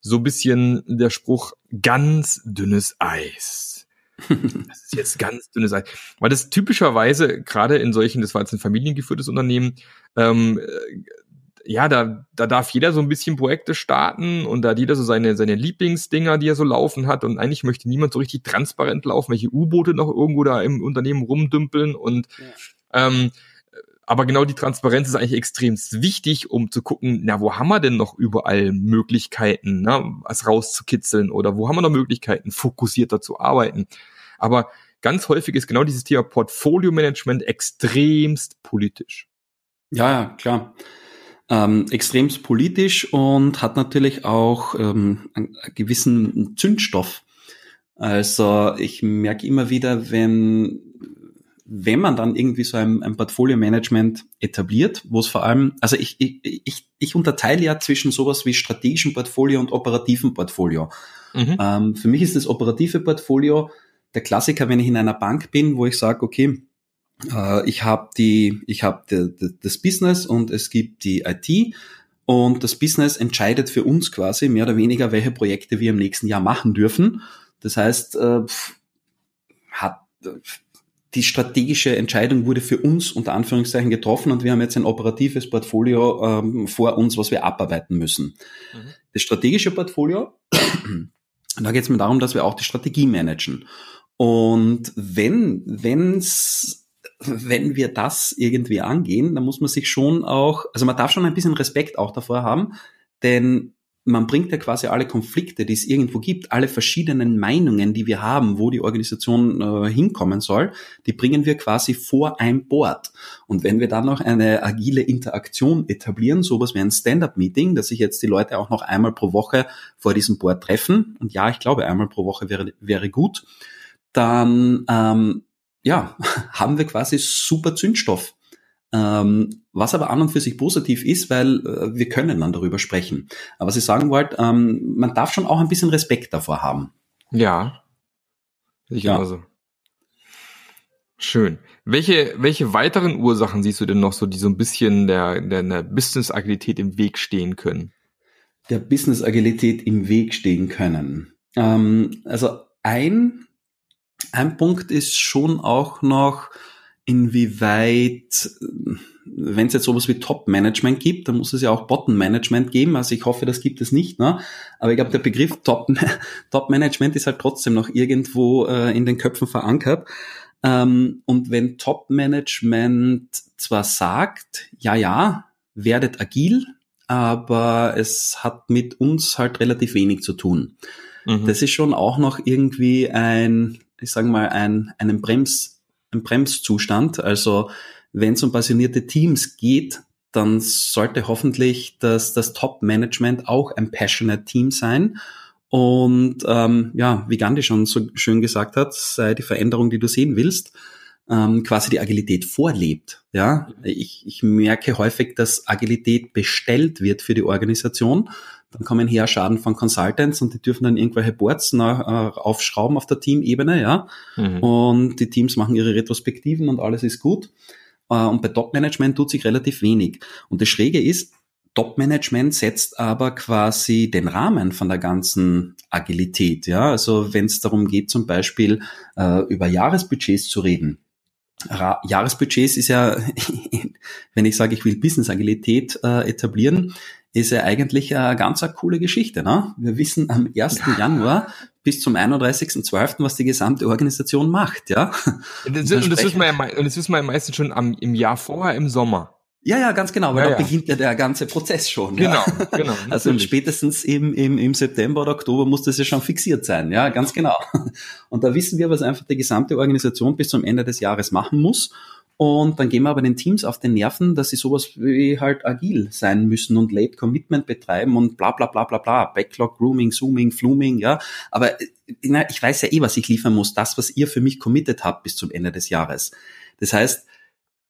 so bisschen der Spruch, ganz dünnes Eis <laughs> das ist jetzt ganz dünnes Eis. Weil das typischerweise, gerade in solchen, das war jetzt ein familiengeführtes Unternehmen, ähm, äh, ja, da, da darf jeder so ein bisschen Projekte starten und da hat jeder so seine, seine Lieblingsdinger, die er so laufen hat und eigentlich möchte niemand so richtig transparent laufen, welche U-Boote noch irgendwo da im Unternehmen rumdümpeln und ja. ähm, aber genau die Transparenz ist eigentlich extrem wichtig, um zu gucken, na, wo haben wir denn noch überall Möglichkeiten, ne, was rauszukitzeln oder wo haben wir noch Möglichkeiten, fokussierter zu arbeiten. Aber ganz häufig ist genau dieses Thema Portfolio-Management extremst politisch. Ja, ja, klar. Ähm, extremst politisch und hat natürlich auch ähm, einen gewissen Zündstoff. Also ich merke immer wieder, wenn wenn man dann irgendwie so ein, ein Portfolio-Management etabliert, wo es vor allem, also ich, ich, ich, ich unterteile ja zwischen sowas wie strategischen Portfolio und operativen Portfolio. Mhm. Ähm, für mich ist das operative Portfolio der Klassiker, wenn ich in einer Bank bin, wo ich sage, okay, äh, ich habe die, ich habe das Business und es gibt die IT und das Business entscheidet für uns quasi mehr oder weniger, welche Projekte wir im nächsten Jahr machen dürfen. Das heißt, äh, hat die strategische Entscheidung wurde für uns unter Anführungszeichen getroffen und wir haben jetzt ein operatives Portfolio ähm, vor uns, was wir abarbeiten müssen. Mhm. Das strategische Portfolio, <clears throat> da geht es mir darum, dass wir auch die Strategie managen. Und wenn, wenn's, wenn wir das irgendwie angehen, dann muss man sich schon auch, also man darf schon ein bisschen Respekt auch davor haben, denn man bringt ja quasi alle Konflikte, die es irgendwo gibt, alle verschiedenen Meinungen, die wir haben, wo die Organisation äh, hinkommen soll, die bringen wir quasi vor ein Board. Und wenn wir dann noch eine agile Interaktion etablieren, sowas wie ein Stand-up-Meeting, dass sich jetzt die Leute auch noch einmal pro Woche vor diesem Board treffen, und ja, ich glaube, einmal pro Woche wäre, wäre gut, dann ähm, ja, <laughs> haben wir quasi super Zündstoff ähm, was aber an und für sich positiv ist, weil äh, wir können dann darüber sprechen. Aber was ich sagen wollte, ähm, man darf schon auch ein bisschen Respekt davor haben. Ja. Ich ja. Also. Schön. Welche, welche weiteren Ursachen siehst du denn noch so, die so ein bisschen der, der, der Business-Agilität im Weg stehen können? Der Business-Agilität im Weg stehen können. Ähm, also ein, ein Punkt ist schon auch noch, inwieweit, wenn es jetzt sowas wie Top-Management gibt, dann muss es ja auch Bottom-Management geben. Also ich hoffe, das gibt es nicht. Ne? Aber ich glaube, der Begriff <laughs> Top-Management ist halt trotzdem noch irgendwo äh, in den Köpfen verankert. Ähm, und wenn Top-Management zwar sagt, ja, ja, werdet agil, aber es hat mit uns halt relativ wenig zu tun. Mhm. Das ist schon auch noch irgendwie ein, ich sage mal, ein, einen Brems ein Bremszustand. Also wenn es um passionierte Teams geht, dann sollte hoffentlich das, das Top-Management auch ein passionate Team sein. Und ähm, ja, wie Gandhi schon so schön gesagt hat, sei die Veränderung, die du sehen willst, ähm, quasi die Agilität vorlebt. Ja, ich, ich merke häufig, dass Agilität bestellt wird für die Organisation. Dann kommen her Schaden von Consultants und die dürfen dann irgendwelche Boards nach, äh, aufschrauben auf der Teamebene, ja. Mhm. Und die Teams machen ihre Retrospektiven und alles ist gut. Äh, und bei Top-Management tut sich relativ wenig. Und das Schräge ist, Top-Management setzt aber quasi den Rahmen von der ganzen Agilität. Ja, also wenn es darum geht, zum Beispiel äh, über Jahresbudgets zu reden. Ra Jahresbudgets ist ja, <laughs> wenn ich sage, ich will Business-Agilität äh, etablieren, ist ja eigentlich eine ganz eine coole Geschichte. Ne? Wir wissen am 1. Januar bis zum 31.12., was die gesamte Organisation macht. Ja? Und das, und das, wissen, wir ja, das wissen wir ja meistens schon am, im Jahr vorher, im Sommer. Ja, ja, ganz genau, weil ja, da ja. beginnt ja der ganze Prozess schon. Genau, ja. genau. genau <laughs> also spätestens im, im, im September oder Oktober muss das ja schon fixiert sein, ja, ganz genau. <laughs> Und da wissen wir, was einfach die gesamte Organisation bis zum Ende des Jahres machen muss. Und dann gehen wir aber den Teams auf den Nerven, dass sie sowas wie halt agil sein müssen und Late Commitment betreiben und bla bla bla bla bla, Backlog, Grooming, Zooming, Fluming, ja. Aber äh, na, ich weiß ja eh, was ich liefern muss, das, was ihr für mich committed habt bis zum Ende des Jahres. Das heißt,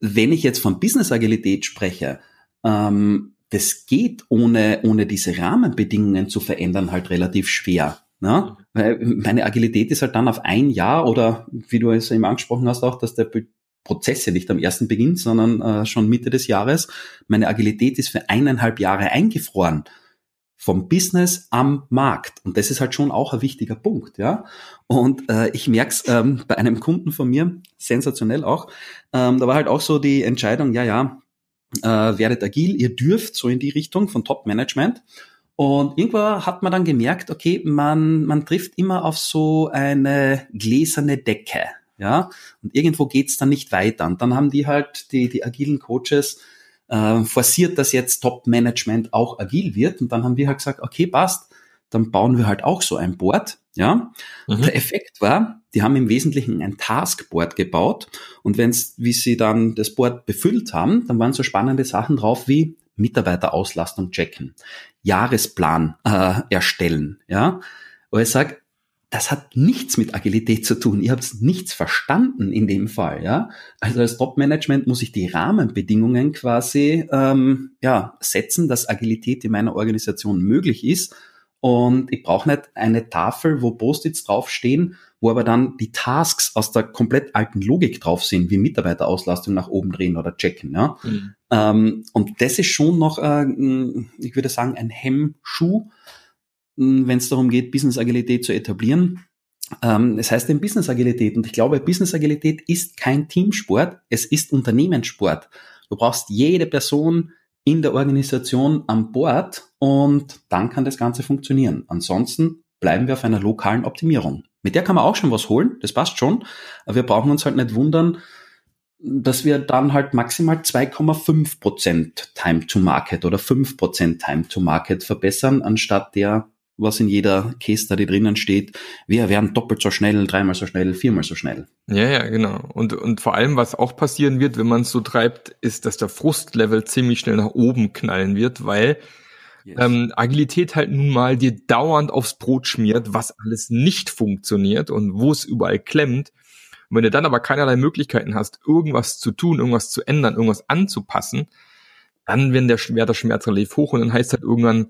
wenn ich jetzt von Business Agilität spreche, ähm, das geht ohne, ohne diese Rahmenbedingungen zu verändern halt relativ schwer. Ne? Weil meine Agilität ist halt dann auf ein Jahr oder wie du es eben angesprochen hast auch, dass der Prozess ja nicht am ersten beginnt, sondern äh, schon Mitte des Jahres. Meine Agilität ist für eineinhalb Jahre eingefroren vom Business am Markt. Und das ist halt schon auch ein wichtiger Punkt, ja. Und äh, ich merke es ähm, bei einem Kunden von mir, sensationell auch, ähm, da war halt auch so die Entscheidung, ja, ja, äh, werdet agil, ihr dürft so in die Richtung von Top-Management. Und irgendwann hat man dann gemerkt, okay, man, man trifft immer auf so eine gläserne Decke, ja. Und irgendwo geht's dann nicht weiter. Und dann haben die halt, die, die agilen Coaches, äh, forciert, dass jetzt Top-Management auch agil wird. Und dann haben wir halt gesagt, okay, passt, dann bauen wir halt auch so ein Board. Ja, mhm. der Effekt war, die haben im Wesentlichen ein Taskboard gebaut und wenn's, wie sie dann das Board befüllt haben, dann waren so spannende Sachen drauf wie Mitarbeiterauslastung checken, Jahresplan äh, erstellen, ja. Wo ich sage, das hat nichts mit Agilität zu tun. Ihr habt nichts verstanden in dem Fall, ja. Also als Top-Management muss ich die Rahmenbedingungen quasi ähm, ja setzen, dass Agilität in meiner Organisation möglich ist. Und ich brauche nicht eine Tafel, wo Post-its draufstehen, wo aber dann die Tasks aus der komplett alten Logik drauf sind, wie Mitarbeiterauslastung nach oben drehen oder checken. Ja? Mhm. Ähm, und das ist schon noch, äh, ich würde sagen, ein Hemmschuh, wenn es darum geht, Business Agilität zu etablieren. Ähm, es heißt eben Business Agilität und ich glaube, Business Agilität ist kein Teamsport, es ist Unternehmenssport. Du brauchst jede Person in der Organisation an Bord und dann kann das Ganze funktionieren. Ansonsten bleiben wir auf einer lokalen Optimierung. Mit der kann man auch schon was holen, das passt schon, aber wir brauchen uns halt nicht wundern, dass wir dann halt maximal 2,5 Prozent Time to Market oder 5 Prozent Time to Market verbessern, anstatt der was in jeder Case Study drinnen steht, wir werden doppelt so schnell, dreimal so schnell, viermal so schnell. Ja, ja, genau. Und, und vor allem, was auch passieren wird, wenn man es so treibt, ist, dass der Frustlevel ziemlich schnell nach oben knallen wird, weil yes. ähm, Agilität halt nun mal dir dauernd aufs Brot schmiert, was alles nicht funktioniert und wo es überall klemmt. Und wenn du dann aber keinerlei Möglichkeiten hast, irgendwas zu tun, irgendwas zu ändern, irgendwas anzupassen, dann wird der, der Schmerz relativ hoch und dann heißt halt irgendwann,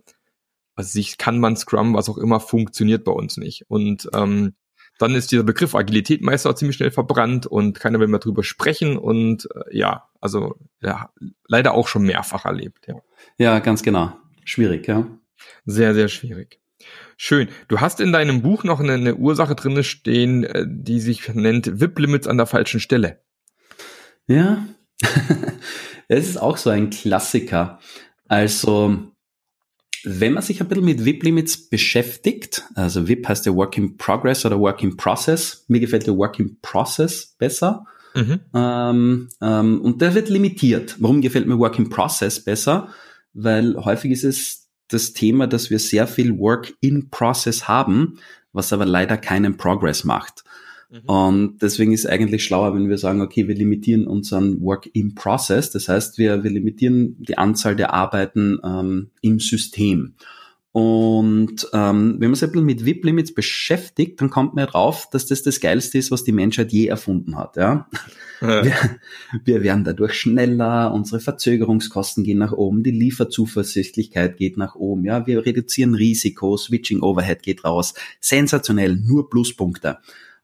was sich kann man Scrum, was auch immer, funktioniert bei uns nicht. Und ähm, dann ist dieser Begriff Agilität meist auch ziemlich schnell verbrannt und keiner will mehr drüber sprechen und äh, ja, also ja, leider auch schon mehrfach erlebt, ja. Ja, ganz genau. Schwierig, ja. Sehr, sehr schwierig. Schön. Du hast in deinem Buch noch eine, eine Ursache drinne stehen, äh, die sich nennt VIP-Limits an der falschen Stelle. Ja, <laughs> es ist auch so ein Klassiker. Also wenn man sich ein bisschen mit VIP-Limits beschäftigt, also VIP heißt ja Work in Progress oder Work in Process, mir gefällt der Work in Process besser. Mhm. Ähm, ähm, und der wird limitiert. Warum gefällt mir Work in Process besser? Weil häufig ist es das Thema, dass wir sehr viel Work in Process haben, was aber leider keinen Progress macht. Mhm. Und deswegen ist es eigentlich schlauer, wenn wir sagen, okay, wir limitieren unseren Work in Process. Das heißt, wir, wir limitieren die Anzahl der Arbeiten ähm, im System. Und ähm, wenn man sich ein bisschen mit VIP-Limits beschäftigt, dann kommt man drauf, dass das das Geilste ist, was die Menschheit je erfunden hat. Ja? ja. <laughs> Wir, wir werden dadurch schneller, unsere Verzögerungskosten gehen nach oben, die Lieferzuversichtlichkeit geht nach oben, ja, wir reduzieren Risiko, Switching Overhead geht raus. Sensationell, nur Pluspunkte.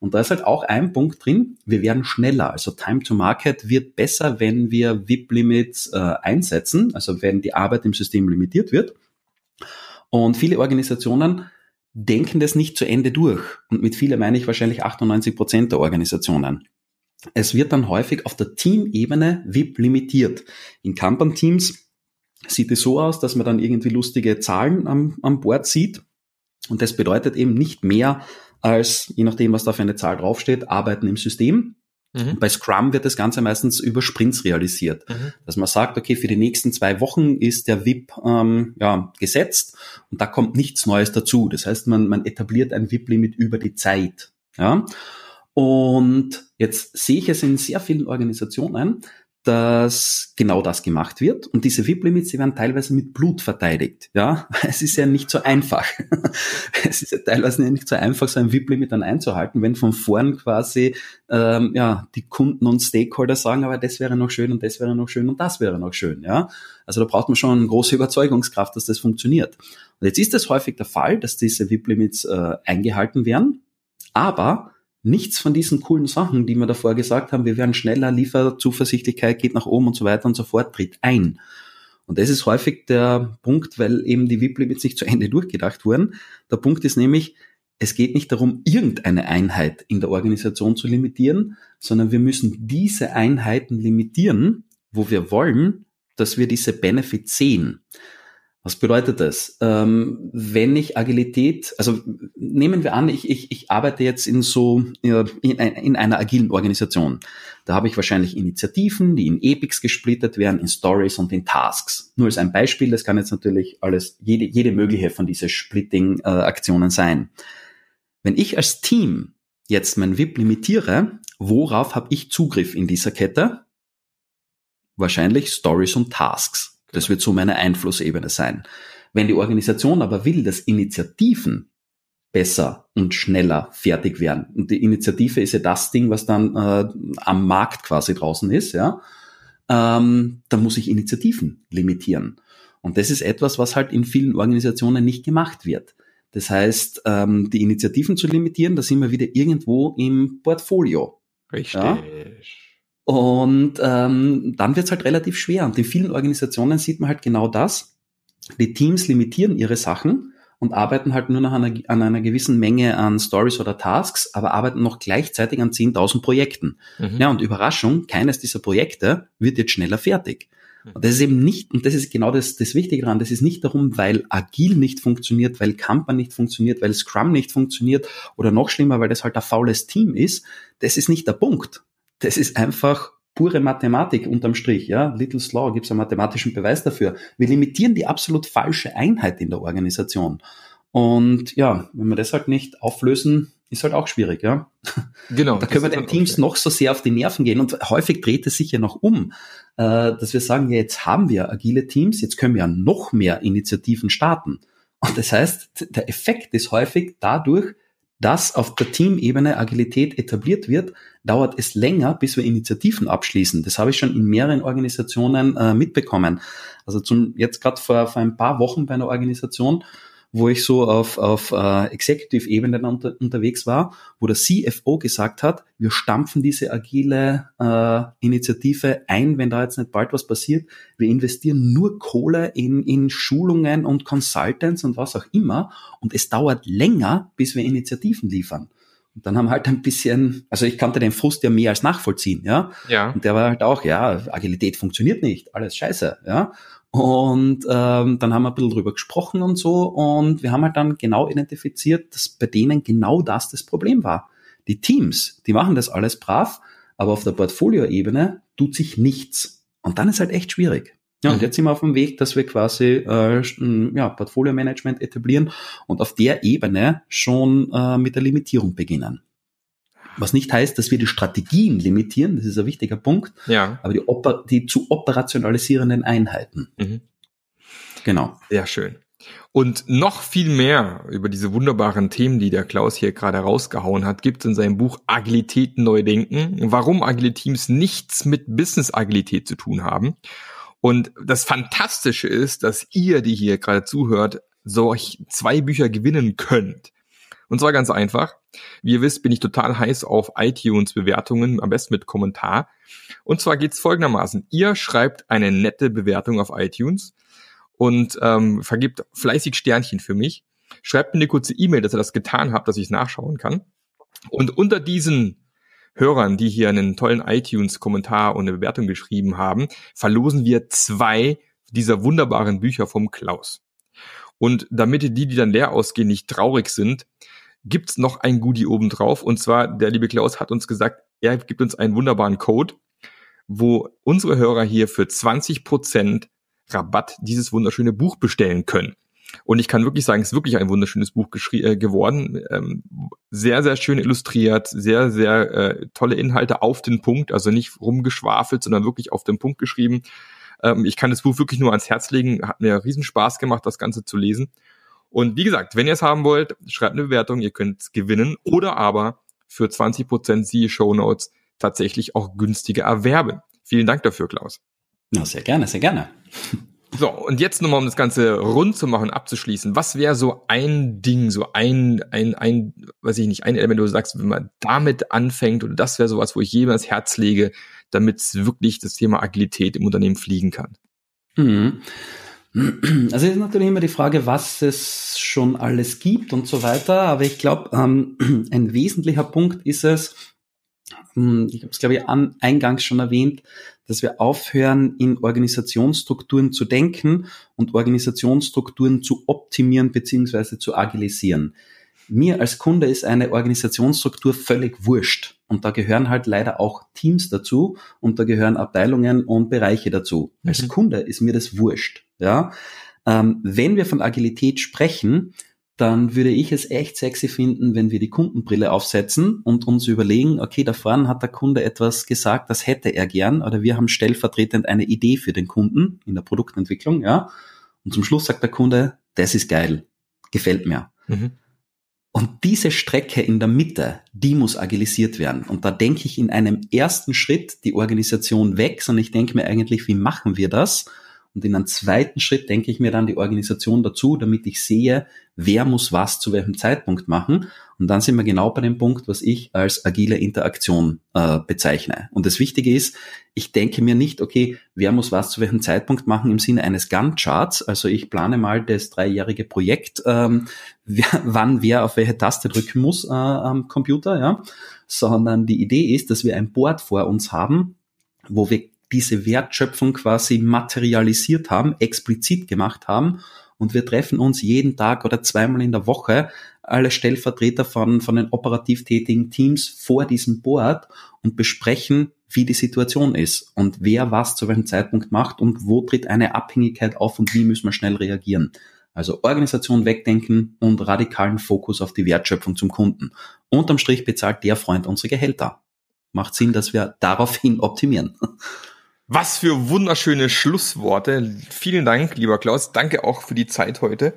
Und da ist halt auch ein Punkt drin, wir werden schneller. Also Time to Market wird besser, wenn wir VIP-Limits äh, einsetzen, also wenn die Arbeit im System limitiert wird. Und viele Organisationen denken das nicht zu Ende durch. Und mit viele meine ich wahrscheinlich 98 Prozent der Organisationen. Es wird dann häufig auf der Teamebene VIP limitiert. In Kanban-Teams sieht es so aus, dass man dann irgendwie lustige Zahlen am, am Board sieht. Und das bedeutet eben nicht mehr als, je nachdem, was da für eine Zahl draufsteht, Arbeiten im System, Mhm. Bei Scrum wird das Ganze meistens über Sprints realisiert. Mhm. Dass man sagt, okay, für die nächsten zwei Wochen ist der VIP ähm, ja, gesetzt und da kommt nichts Neues dazu. Das heißt, man, man etabliert ein VIP-Limit über die Zeit. Ja? Und jetzt sehe ich es in sehr vielen Organisationen, dass genau das gemacht wird. Und diese VIP-Limits, die werden teilweise mit Blut verteidigt. Ja, <laughs> es ist ja nicht so einfach. <laughs> es ist ja teilweise nicht so einfach, so ein VIP-Limit dann einzuhalten, wenn von vorn quasi ähm, ja die Kunden und Stakeholder sagen, aber das wäre noch schön und das wäre noch schön und das wäre noch schön. Ja, also da braucht man schon eine große Überzeugungskraft, dass das funktioniert. Und jetzt ist es häufig der Fall, dass diese VIP-Limits äh, eingehalten werden, aber nichts von diesen coolen Sachen, die wir davor gesagt haben, wir werden schneller, Lieferzuversichtlichkeit geht nach oben und so weiter und so fort, tritt ein. Und das ist häufig der Punkt, weil eben die VIP-Limits nicht zu Ende <laughs> durchgedacht wurden. Der Punkt ist nämlich, es geht nicht darum, irgendeine Einheit in der Organisation zu limitieren, sondern wir müssen diese Einheiten limitieren, wo wir wollen, dass wir diese Benefits sehen. Was bedeutet das? Ähm, wenn ich Agilität, also nehmen wir an, ich, ich, ich arbeite jetzt in so in, in einer agilen Organisation. Da habe ich wahrscheinlich Initiativen, die in Epics gesplittet werden, in Stories und in Tasks. Nur als ein Beispiel, das kann jetzt natürlich alles, jede, jede mögliche von diesen Splitting-Aktionen sein. Wenn ich als Team jetzt mein VIP limitiere, worauf habe ich Zugriff in dieser Kette? Wahrscheinlich Stories und Tasks. Das wird so meine Einflussebene sein. Wenn die Organisation aber will, dass Initiativen besser und schneller fertig werden. Und die Initiative ist ja das Ding, was dann äh, am Markt quasi draußen ist, ja. Ähm, dann muss ich Initiativen limitieren. Und das ist etwas, was halt in vielen Organisationen nicht gemacht wird. Das heißt, ähm, die Initiativen zu limitieren, da sind wir wieder irgendwo im Portfolio. Richtig. Ja? Und ähm, dann wird es halt relativ schwer. Und in vielen Organisationen sieht man halt genau das. Die Teams limitieren ihre Sachen und arbeiten halt nur noch an einer, an einer gewissen Menge an Stories oder Tasks, aber arbeiten noch gleichzeitig an 10.000 Projekten. Mhm. Ja, und Überraschung, keines dieser Projekte wird jetzt schneller fertig. Mhm. Und das ist eben nicht, und das ist genau das, das Wichtige daran, das ist nicht darum, weil Agil nicht funktioniert, weil Kanban nicht funktioniert, weil Scrum nicht funktioniert oder noch schlimmer, weil das halt ein faules Team ist. Das ist nicht der Punkt das ist einfach pure Mathematik unterm Strich, ja. Little's Law gibt es einen mathematischen Beweis dafür. Wir limitieren die absolut falsche Einheit in der Organisation. Und ja, wenn wir das halt nicht auflösen, ist halt auch schwierig, ja. Genau. da können wir den Teams noch so sehr auf die Nerven gehen. Und häufig dreht es sich ja noch um, äh, dass wir sagen, ja, jetzt haben wir agile Teams, jetzt können wir ja noch mehr Initiativen starten. Und das heißt, der Effekt ist häufig dadurch, dass auf der Teamebene Agilität etabliert wird, dauert es länger, bis wir Initiativen abschließen. Das habe ich schon in mehreren Organisationen äh, mitbekommen. Also zum jetzt gerade vor, vor ein paar Wochen bei einer Organisation, wo ich so auf, auf äh, Executive-Ebene unter, unterwegs war, wo der CFO gesagt hat, wir stampfen diese agile äh, Initiative ein, wenn da jetzt nicht bald was passiert. Wir investieren nur Kohle in, in Schulungen und Consultants und was auch immer. Und es dauert länger, bis wir Initiativen liefern. Und dann haben halt ein bisschen, also ich kannte den Frust ja mehr als nachvollziehen, ja. Ja. Und der war halt auch, ja, Agilität funktioniert nicht, alles scheiße, ja. Und ähm, dann haben wir ein bisschen drüber gesprochen und so. Und wir haben halt dann genau identifiziert, dass bei denen genau das das Problem war. Die Teams, die machen das alles brav, aber auf der Portfolioebene tut sich nichts. Und dann ist halt echt schwierig. Ja, und jetzt sind wir auf dem Weg, dass wir quasi äh, ja, Portfolio-Management etablieren und auf der Ebene schon äh, mit der Limitierung beginnen. Was nicht heißt, dass wir die Strategien limitieren, das ist ein wichtiger Punkt, Ja. aber die, oper die zu operationalisierenden Einheiten. Mhm. Genau. Sehr schön. Und noch viel mehr über diese wunderbaren Themen, die der Klaus hier gerade rausgehauen hat, gibt es in seinem Buch Agilität neu denken, warum agile Teams nichts mit Business-Agilität zu tun haben. Und das Fantastische ist, dass ihr, die hier gerade zuhört, solch zwei Bücher gewinnen könnt. Und zwar ganz einfach. Wie ihr wisst, bin ich total heiß auf iTunes-Bewertungen, am besten mit Kommentar. Und zwar geht's folgendermaßen. Ihr schreibt eine nette Bewertung auf iTunes und ähm, vergibt fleißig Sternchen für mich. Schreibt mir eine kurze E-Mail, dass ihr das getan habt, dass ich es nachschauen kann. Und unter diesen Hörern, die hier einen tollen iTunes-Kommentar und eine Bewertung geschrieben haben, verlosen wir zwei dieser wunderbaren Bücher vom Klaus. Und damit die, die dann leer ausgehen, nicht traurig sind, gibt's noch ein Goodie obendrauf. Und zwar, der liebe Klaus hat uns gesagt, er gibt uns einen wunderbaren Code, wo unsere Hörer hier für 20% Rabatt dieses wunderschöne Buch bestellen können. Und ich kann wirklich sagen, es ist wirklich ein wunderschönes Buch äh, geworden. Ähm, sehr, sehr schön illustriert, sehr, sehr äh, tolle Inhalte auf den Punkt, also nicht rumgeschwafelt, sondern wirklich auf den Punkt geschrieben. Ähm, ich kann das Buch wirklich nur ans Herz legen. Hat mir riesen Spaß gemacht, das Ganze zu lesen. Und wie gesagt, wenn ihr es haben wollt, schreibt eine Bewertung, ihr könnt es gewinnen oder aber für 20% siehe Show Notes tatsächlich auch günstiger erwerben. Vielen Dank dafür, Klaus. Na, sehr gerne, sehr gerne. So, und jetzt nochmal, um das Ganze rund zu machen, abzuschließen. Was wäre so ein Ding, so ein, ein, ein, weiß ich nicht, ein Element, wo du sagst, wenn man damit anfängt, oder das wäre sowas, wo ich jedem ans Herz lege, damit wirklich das Thema Agilität im Unternehmen fliegen kann? Mhm. Also ist natürlich immer die Frage, was es schon alles gibt und so weiter. Aber ich glaube, ähm, ein wesentlicher Punkt ist es, ähm, ich habe es glaube ich an, eingangs schon erwähnt, dass wir aufhören, in Organisationsstrukturen zu denken und Organisationsstrukturen zu optimieren beziehungsweise zu agilisieren. Mir als Kunde ist eine Organisationsstruktur völlig wurscht. Und da gehören halt leider auch Teams dazu und da gehören Abteilungen und Bereiche dazu. Mhm. Als Kunde ist mir das wurscht. Ja? Ähm, wenn wir von Agilität sprechen, dann würde ich es echt sexy finden, wenn wir die Kundenbrille aufsetzen und uns überlegen, okay, da vorne hat der Kunde etwas gesagt, das hätte er gern, oder wir haben stellvertretend eine Idee für den Kunden in der Produktentwicklung, ja. Und zum Schluss sagt der Kunde, das ist geil, gefällt mir. Mhm. Und diese Strecke in der Mitte, die muss agilisiert werden. Und da denke ich in einem ersten Schritt die Organisation weg, sondern ich denke mir eigentlich, wie machen wir das? Und in einem zweiten Schritt denke ich mir dann die Organisation dazu, damit ich sehe, wer muss was zu welchem Zeitpunkt machen. Und dann sind wir genau bei dem Punkt, was ich als agile Interaktion äh, bezeichne. Und das Wichtige ist, ich denke mir nicht, okay, wer muss was zu welchem Zeitpunkt machen im Sinne eines Gantt-Charts. Also ich plane mal das dreijährige Projekt, ähm, wer, wann wer auf welche Taste drücken muss äh, am Computer, ja. Sondern die Idee ist, dass wir ein Board vor uns haben, wo wir diese Wertschöpfung quasi materialisiert haben, explizit gemacht haben. Und wir treffen uns jeden Tag oder zweimal in der Woche, alle Stellvertreter von, von den operativ tätigen Teams vor diesem Board und besprechen, wie die Situation ist und wer was zu welchem Zeitpunkt macht und wo tritt eine Abhängigkeit auf und wie müssen wir schnell reagieren. Also Organisation wegdenken und radikalen Fokus auf die Wertschöpfung zum Kunden. Unterm Strich bezahlt der Freund unsere Gehälter. Macht Sinn, dass wir daraufhin optimieren. Was für wunderschöne Schlussworte. Vielen Dank, lieber Klaus. Danke auch für die Zeit heute.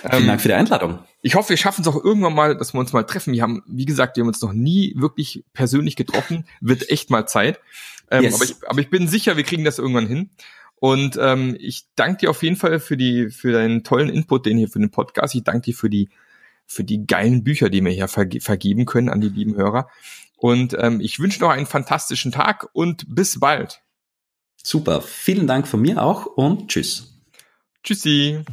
Vielen ähm, Dank für die Einladung. Ich hoffe, wir schaffen es auch irgendwann mal, dass wir uns mal treffen. Wir haben, wie gesagt, wir haben uns noch nie wirklich persönlich getroffen. Wird echt mal Zeit. Ähm, yes. aber, ich, aber ich bin sicher, wir kriegen das irgendwann hin. Und ähm, ich danke dir auf jeden Fall für die für deinen tollen Input, den hier für den Podcast. Ich danke dir für die für die geilen Bücher, die wir hier verge vergeben können an die lieben Hörer. Und ähm, ich wünsche noch einen fantastischen Tag und bis bald. Super, vielen Dank von mir auch und tschüss. Tschüssi.